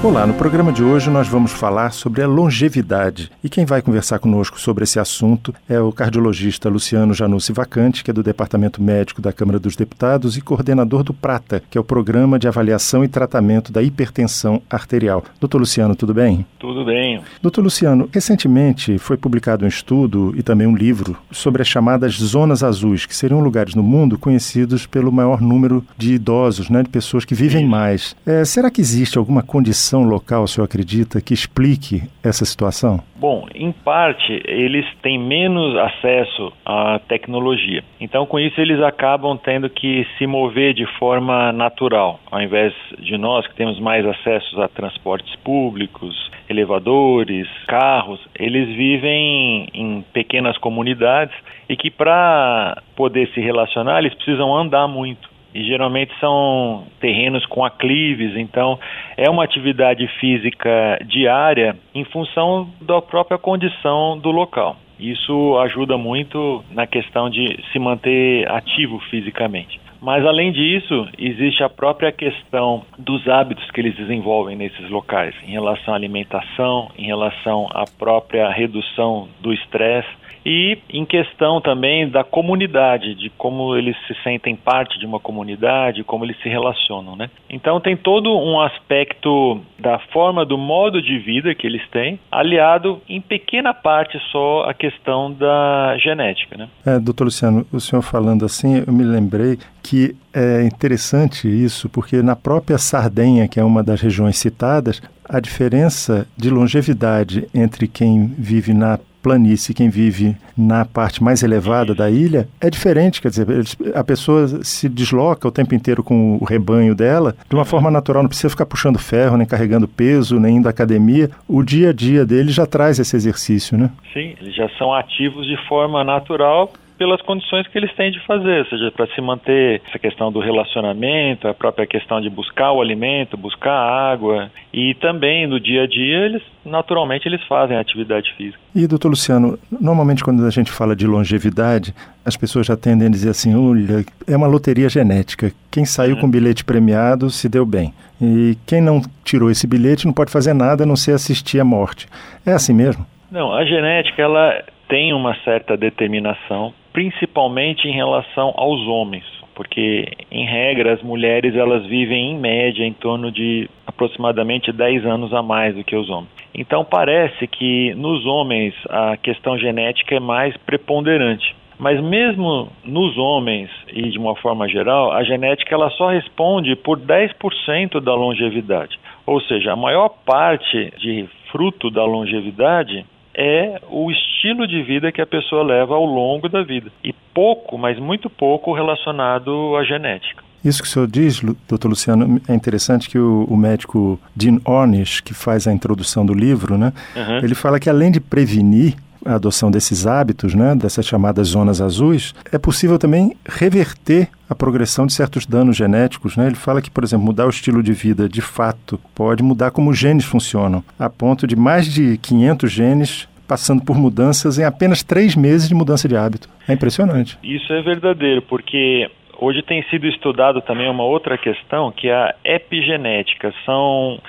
Olá, no programa de hoje nós vamos falar sobre a longevidade. E quem vai conversar conosco sobre esse assunto é o cardiologista Luciano Janussi Vacante, que é do Departamento Médico da Câmara dos Deputados e coordenador do PRATA, que é o Programa de Avaliação e Tratamento da Hipertensão Arterial. Doutor Luciano, tudo bem? Tudo bem. Doutor Luciano, recentemente foi publicado um estudo e também um livro sobre as chamadas zonas azuis, que seriam lugares no mundo conhecidos pelo maior número de idosos, né, de pessoas que vivem mais. É, será que existe alguma condição local, o senhor acredita, que explique essa situação? Bom, em parte, eles têm menos acesso à tecnologia. Então, com isso, eles acabam tendo que se mover de forma natural, ao invés de nós que temos mais acesso a transportes públicos, elevadores, carros. Eles vivem em pequenas comunidades e que, para poder se relacionar, eles precisam andar muito e geralmente são terrenos com aclives, então é uma atividade física diária em função da própria condição do local. Isso ajuda muito na questão de se manter ativo fisicamente. Mas além disso, existe a própria questão dos hábitos que eles desenvolvem nesses locais, em relação à alimentação, em relação à própria redução do estresse e em questão também da comunidade, de como eles se sentem parte de uma comunidade, como eles se relacionam, né? Então tem todo um aspecto da forma do modo de vida que eles têm, aliado em pequena parte só a questão da genética, né? É, doutor Luciano, o senhor falando assim, eu me lembrei que é interessante isso, porque na própria Sardenha, que é uma das regiões citadas, a diferença de longevidade entre quem vive na planície, quem vive na parte mais elevada da ilha, é diferente. Quer dizer, a pessoa se desloca o tempo inteiro com o rebanho dela de uma forma natural, não precisa ficar puxando ferro, nem carregando peso, nem indo à academia. O dia a dia dele já traz esse exercício, né? Sim, eles já são ativos de forma natural pelas condições que eles têm de fazer, ou seja, para se manter essa questão do relacionamento, a própria questão de buscar o alimento, buscar a água e também no dia a dia eles naturalmente eles fazem atividade física. E doutor Luciano, normalmente quando a gente fala de longevidade, as pessoas já tendem a dizer assim, olha, é uma loteria genética. Quem saiu uhum. com bilhete premiado se deu bem. E quem não tirou esse bilhete não pode fazer nada a não ser assistir à morte. É assim mesmo? Não, a genética ela tem uma certa determinação principalmente em relação aos homens, porque em regra as mulheres elas vivem em média em torno de aproximadamente 10 anos a mais do que os homens. Então parece que nos homens a questão genética é mais preponderante. Mas mesmo nos homens e de uma forma geral, a genética ela só responde por 10% da longevidade. Ou seja, a maior parte de fruto da longevidade é o estilo de vida que a pessoa leva ao longo da vida. E pouco, mas muito pouco relacionado à genética. Isso que o senhor diz, doutor Luciano, é interessante que o, o, médico Dean Ornish, que faz a introdução do livro, né, uhum. ele fala que além de prevenir a adoção desses hábitos, né, dessas chamadas zonas azuis, é possível também reverter a progressão de certos danos genéticos. Né? Ele fala que, por exemplo, mudar o estilo de vida de fato pode mudar como os genes funcionam, a ponto de mais de 500 genes passando por mudanças em apenas três meses de mudança de hábito. É impressionante. Isso é verdadeiro, porque hoje tem sido estudado também uma outra questão, que é a epigenética. São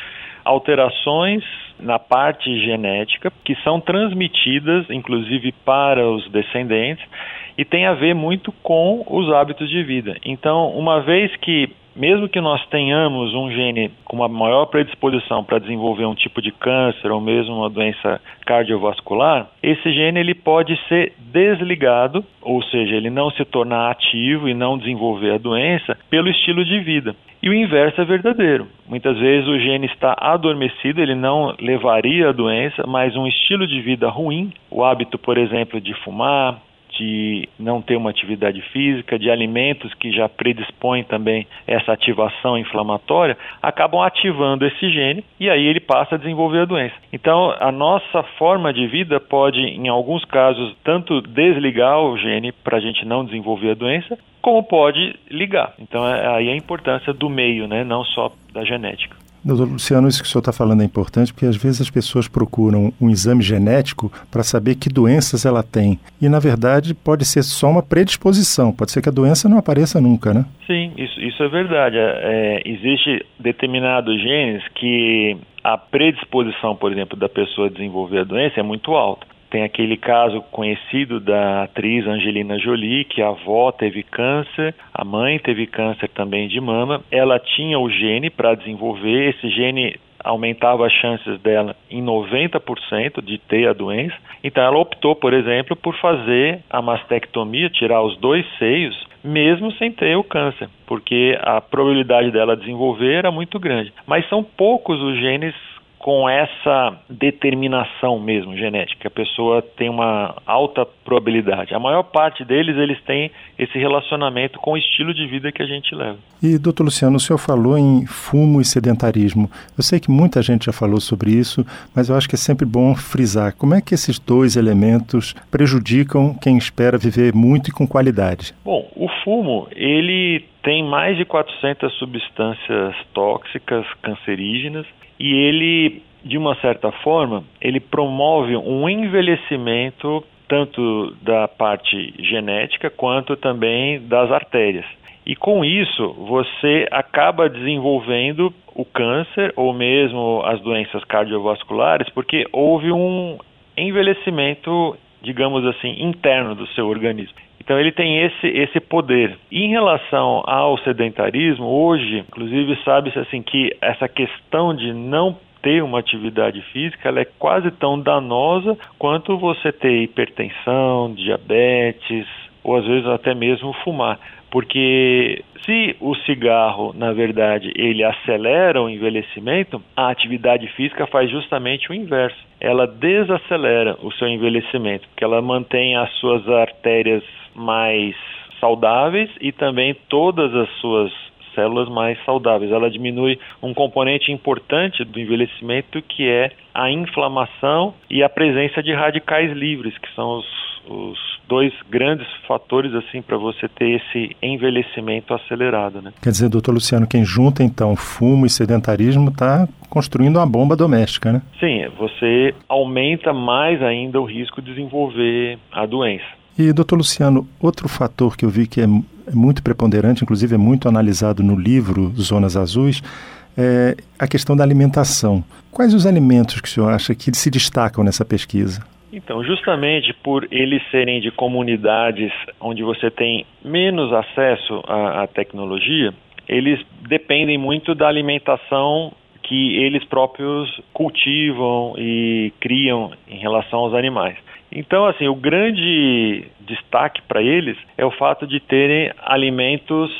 alterações na parte genética que são transmitidas, inclusive para os descendentes, e tem a ver muito com os hábitos de vida. Então, uma vez que mesmo que nós tenhamos um gene com uma maior predisposição para desenvolver um tipo de câncer ou mesmo uma doença cardiovascular, esse gene ele pode ser desligado, ou seja, ele não se tornar ativo e não desenvolver a doença pelo estilo de vida. E o inverso é verdadeiro. Muitas vezes o gene está adormecido, ele não levaria a doença, mas um estilo de vida ruim, o hábito, por exemplo, de fumar, de não ter uma atividade física, de alimentos que já predispõem também essa ativação inflamatória, acabam ativando esse gene e aí ele passa a desenvolver a doença. Então, a nossa forma de vida pode, em alguns casos, tanto desligar o gene para a gente não desenvolver a doença, como pode ligar. Então, é aí a importância do meio, né, não só da genética. Doutor Luciano, isso que o senhor está falando é importante porque às vezes as pessoas procuram um exame genético para saber que doenças ela tem. E na verdade pode ser só uma predisposição, pode ser que a doença não apareça nunca, né? Sim, isso, isso é verdade. É, é existe determinados genes que a predisposição, por exemplo, da pessoa a desenvolver a doença é muito alta. Tem aquele caso conhecido da atriz Angelina Jolie, que a avó teve câncer, a mãe teve câncer também de mama. Ela tinha o gene para desenvolver, esse gene aumentava as chances dela em 90% de ter a doença. Então ela optou, por exemplo, por fazer a mastectomia, tirar os dois seios, mesmo sem ter o câncer, porque a probabilidade dela desenvolver era muito grande. Mas são poucos os genes com essa determinação mesmo genética. A pessoa tem uma alta probabilidade. A maior parte deles, eles têm esse relacionamento com o estilo de vida que a gente leva. E, doutor Luciano, o senhor falou em fumo e sedentarismo. Eu sei que muita gente já falou sobre isso, mas eu acho que é sempre bom frisar. Como é que esses dois elementos prejudicam quem espera viver muito e com qualidade? Bom, o fumo, ele tem mais de 400 substâncias tóxicas cancerígenas e ele, de uma certa forma, ele promove um envelhecimento tanto da parte genética quanto também das artérias. E com isso, você acaba desenvolvendo o câncer ou mesmo as doenças cardiovasculares, porque houve um envelhecimento, digamos assim, interno do seu organismo. Então ele tem esse, esse poder. Em relação ao sedentarismo, hoje, inclusive, sabe-se assim que essa questão de não ter uma atividade física ela é quase tão danosa quanto você ter hipertensão, diabetes ou às vezes até mesmo fumar. Porque se o cigarro, na verdade, ele acelera o envelhecimento, a atividade física faz justamente o inverso. Ela desacelera o seu envelhecimento, porque ela mantém as suas artérias mais saudáveis e também todas as suas células mais saudáveis. Ela diminui um componente importante do envelhecimento que é a inflamação e a presença de radicais livres, que são os, os dois grandes fatores assim para você ter esse envelhecimento acelerado, né? Quer dizer, doutor Luciano, quem junta então fumo e sedentarismo está construindo uma bomba doméstica, né? Sim, você aumenta mais ainda o risco de desenvolver a doença. E, doutor Luciano, outro fator que eu vi que é, é muito preponderante, inclusive é muito analisado no livro Zonas Azuis, é a questão da alimentação. Quais os alimentos que o senhor acha que se destacam nessa pesquisa? Então, justamente por eles serem de comunidades onde você tem menos acesso à, à tecnologia, eles dependem muito da alimentação que eles próprios cultivam e criam em relação aos animais. Então, assim, o grande destaque para eles é o fato de terem alimentos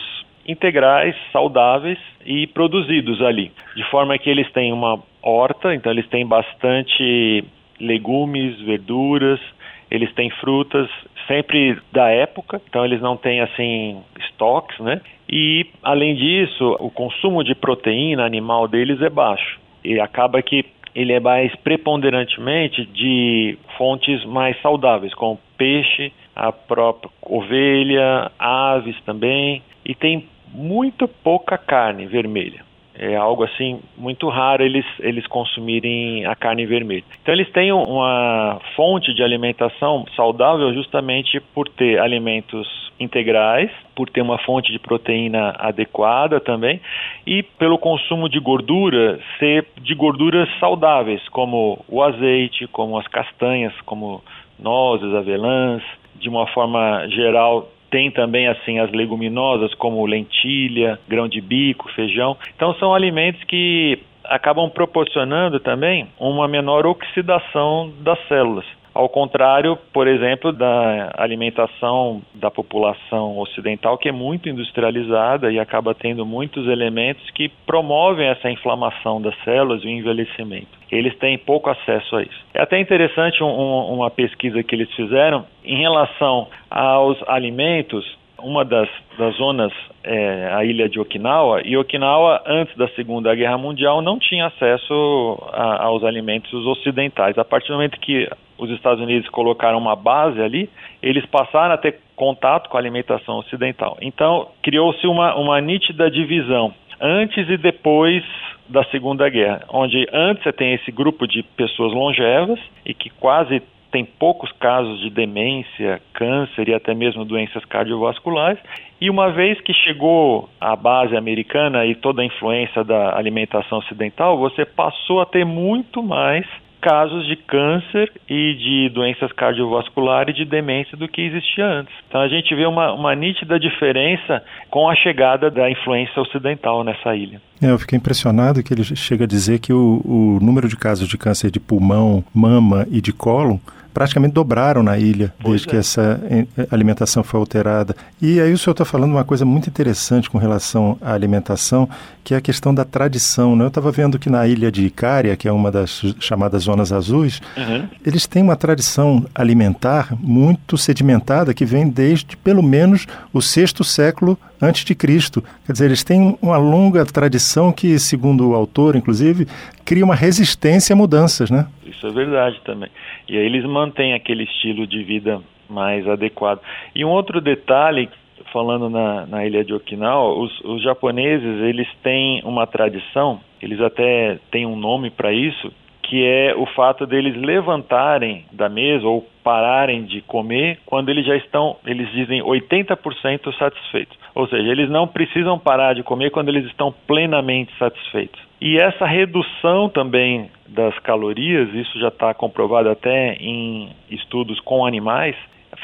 integrais, saudáveis e produzidos ali, de forma que eles têm uma horta, então eles têm bastante legumes, verduras, eles têm frutas sempre da época, então eles não têm assim estoques, né? E além disso, o consumo de proteína animal deles é baixo. E acaba que ele é mais preponderantemente de fontes mais saudáveis, como peixe, a própria ovelha, aves também, e tem muito pouca carne vermelha. É algo assim muito raro eles, eles consumirem a carne vermelha. Então eles têm uma fonte de alimentação saudável justamente por ter alimentos integrais, por ter uma fonte de proteína adequada também e pelo consumo de gordura ser de gorduras saudáveis, como o azeite, como as castanhas, como nozes, avelãs, de uma forma geral tem também assim as leguminosas como lentilha, grão de bico, feijão. Então são alimentos que acabam proporcionando também uma menor oxidação das células. Ao contrário, por exemplo, da alimentação da população ocidental, que é muito industrializada e acaba tendo muitos elementos que promovem essa inflamação das células e o envelhecimento. Eles têm pouco acesso a isso. É até interessante um, uma pesquisa que eles fizeram em relação aos alimentos uma das, das zonas é a ilha de Okinawa, e Okinawa, antes da Segunda Guerra Mundial, não tinha acesso a, aos alimentos ocidentais. A partir do momento que os Estados Unidos colocaram uma base ali, eles passaram a ter contato com a alimentação ocidental. Então, criou-se uma, uma nítida divisão antes e depois da Segunda Guerra, onde antes você tem esse grupo de pessoas longevas e que quase tem poucos casos de demência, câncer e até mesmo doenças cardiovasculares. E uma vez que chegou a base americana e toda a influência da alimentação ocidental, você passou a ter muito mais casos de câncer e de doenças cardiovasculares e de demência do que existia antes. Então a gente vê uma, uma nítida diferença com a chegada da influência ocidental nessa ilha. É, eu fiquei impressionado que ele chega a dizer que o, o número de casos de câncer de pulmão, mama e de cólon praticamente dobraram na ilha pois desde é. que essa eh, alimentação foi alterada. E aí o senhor está falando uma coisa muito interessante com relação à alimentação, que é a questão da tradição. Né? Eu estava vendo que na ilha de Icária, que é uma das chamadas zonas azuis, uhum. eles têm uma tradição alimentar muito sedimentada que vem desde pelo menos o sexto século antes de Cristo. Quer dizer, eles têm uma longa tradição que, segundo o autor, inclusive, cria uma resistência a mudanças, né? Isso é verdade também. E aí eles mantêm aquele estilo de vida mais adequado. E um outro detalhe, falando na, na ilha de Okinawa, os, os japoneses, eles têm uma tradição, eles até têm um nome para isso, que é o fato deles levantarem da mesa ou pararem de comer quando eles já estão, eles dizem 80% satisfeitos. Ou seja, eles não precisam parar de comer quando eles estão plenamente satisfeitos. E essa redução também das calorias, isso já está comprovado até em estudos com animais,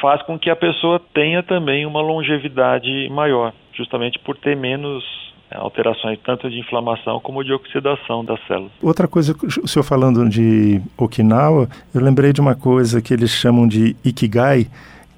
faz com que a pessoa tenha também uma longevidade maior, justamente por ter menos alterações tanto de inflamação como de oxidação das células. Outra coisa, o senhor falando de Okinawa, eu lembrei de uma coisa que eles chamam de Ikigai,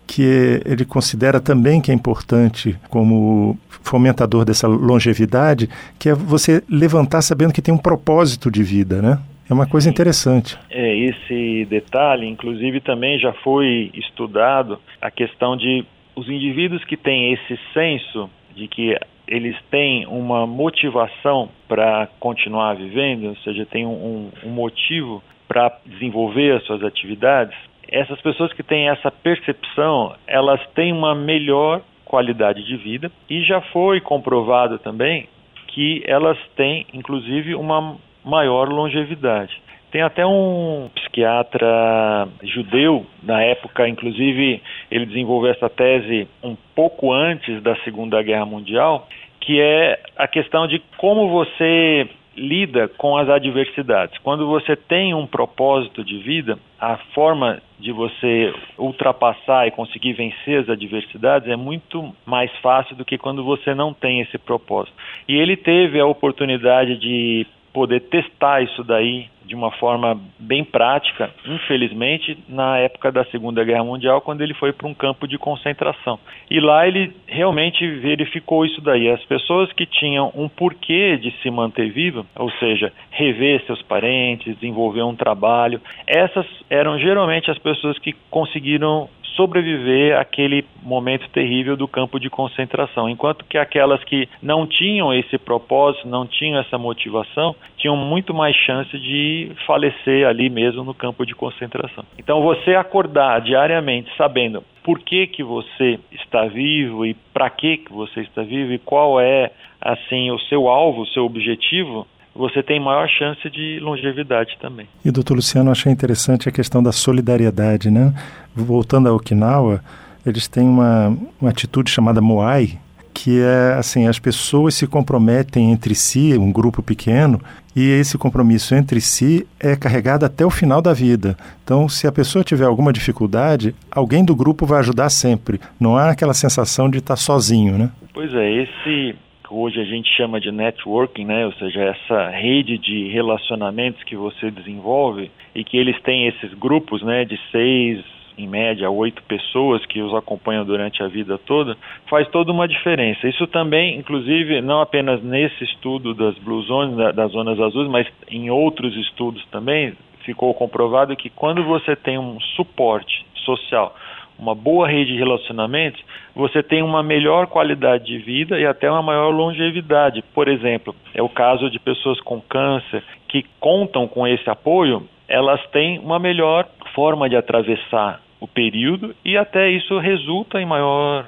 que ele considera também que é importante como fomentador dessa longevidade, que é você levantar sabendo que tem um propósito de vida, né? É uma coisa interessante. É, esse detalhe, inclusive, também já foi estudado a questão de os indivíduos que têm esse senso de que eles têm uma motivação para continuar vivendo, ou seja, tem um, um motivo para desenvolver as suas atividades, essas pessoas que têm essa percepção, elas têm uma melhor qualidade de vida e já foi comprovado também que elas têm, inclusive, uma maior longevidade. Tem até um psiquiatra judeu, na época, inclusive, ele desenvolveu essa tese um pouco antes da Segunda Guerra Mundial, que é a questão de como você lida com as adversidades. Quando você tem um propósito de vida, a forma de você ultrapassar e conseguir vencer as adversidades é muito mais fácil do que quando você não tem esse propósito. E ele teve a oportunidade de poder testar isso daí de uma forma bem prática, infelizmente, na época da Segunda Guerra Mundial, quando ele foi para um campo de concentração. E lá ele realmente verificou isso daí. As pessoas que tinham um porquê de se manter vivo, ou seja, rever seus parentes, desenvolver um trabalho, essas eram geralmente as pessoas que conseguiram sobreviver àquele momento terrível do campo de concentração, enquanto que aquelas que não tinham esse propósito, não tinham essa motivação, tinham muito mais chance de falecer ali mesmo no campo de concentração. Então você acordar diariamente sabendo por que que você está vivo e para que que você está vivo e qual é assim o seu alvo, o seu objetivo, você tem maior chance de longevidade também. E doutor Luciano, achei interessante a questão da solidariedade, né? Voltando a Okinawa, eles têm uma, uma atitude chamada Moai, que é assim, as pessoas se comprometem entre si, um grupo pequeno, e esse compromisso entre si é carregado até o final da vida. Então, se a pessoa tiver alguma dificuldade, alguém do grupo vai ajudar sempre. Não há aquela sensação de estar sozinho, né? Pois é, esse hoje a gente chama de networking, né? Ou seja, essa rede de relacionamentos que você desenvolve e que eles têm esses grupos, né, de seis, em média, oito pessoas que os acompanham durante a vida toda, faz toda uma diferença. Isso também, inclusive, não apenas nesse estudo das Blue Zones, das zonas azuis, mas em outros estudos também, ficou comprovado que quando você tem um suporte social, uma boa rede de relacionamentos, você tem uma melhor qualidade de vida e até uma maior longevidade. Por exemplo, é o caso de pessoas com câncer que contam com esse apoio, elas têm uma melhor forma de atravessar o período e até isso resulta em maior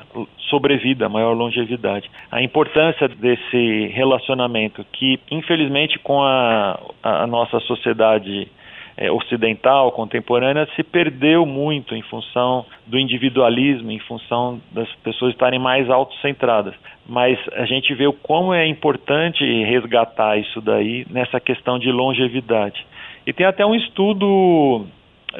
sobrevida, maior longevidade. A importância desse relacionamento que, infelizmente, com a, a nossa sociedade é, ocidental, contemporânea, se perdeu muito em função do individualismo, em função das pessoas estarem mais autocentradas. Mas a gente vê o como é importante resgatar isso daí nessa questão de longevidade. E tem até um estudo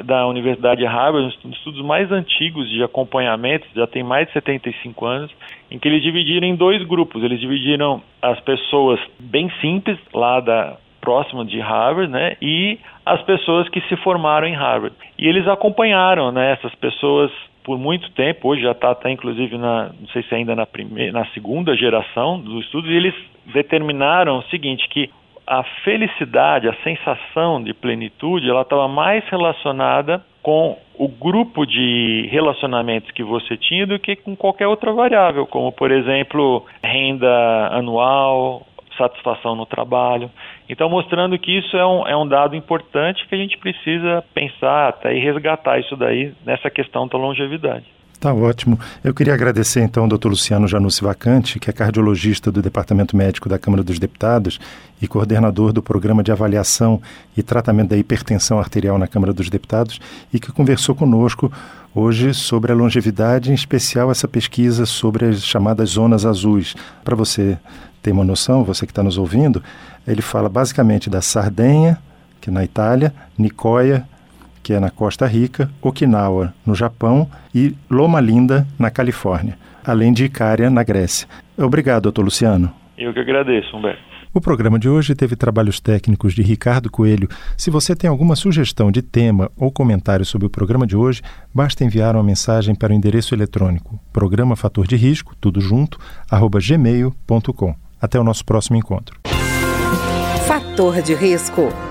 da Universidade de Harvard, um dos estudos mais antigos de acompanhamento, já tem mais de 75 anos, em que eles dividiram em dois grupos. Eles dividiram as pessoas bem simples, lá da próximo de Harvard, né, e as pessoas que se formaram em Harvard. E eles acompanharam, né, essas pessoas por muito tempo, hoje já está até inclusive na, não sei se ainda na primeira, na segunda geração dos estudos, e eles determinaram o seguinte, que a felicidade, a sensação de plenitude, ela estava mais relacionada com o grupo de relacionamentos que você tinha do que com qualquer outra variável, como por exemplo renda anual, satisfação no trabalho. Então, mostrando que isso é um, é um dado importante que a gente precisa pensar até e resgatar isso daí nessa questão da longevidade. Tá ótimo. Eu queria agradecer então ao Dr. Luciano Janussi Vacante, que é cardiologista do Departamento Médico da Câmara dos Deputados e coordenador do Programa de Avaliação e Tratamento da Hipertensão Arterial na Câmara dos Deputados e que conversou conosco hoje sobre a longevidade, em especial essa pesquisa sobre as chamadas zonas azuis. Para você ter uma noção, você que está nos ouvindo, ele fala basicamente da Sardenha, que é na Itália, Nicoya, que é na Costa Rica, Okinawa, no Japão, e Loma Linda, na Califórnia, além de Icária, na Grécia. Obrigado, doutor Luciano. Eu que agradeço, Humberto. O programa de hoje teve trabalhos técnicos de Ricardo Coelho. Se você tem alguma sugestão de tema ou comentário sobre o programa de hoje, basta enviar uma mensagem para o endereço eletrônico programa fator de risco, tudo junto, arroba gmail.com. Até o nosso próximo encontro. Fator de risco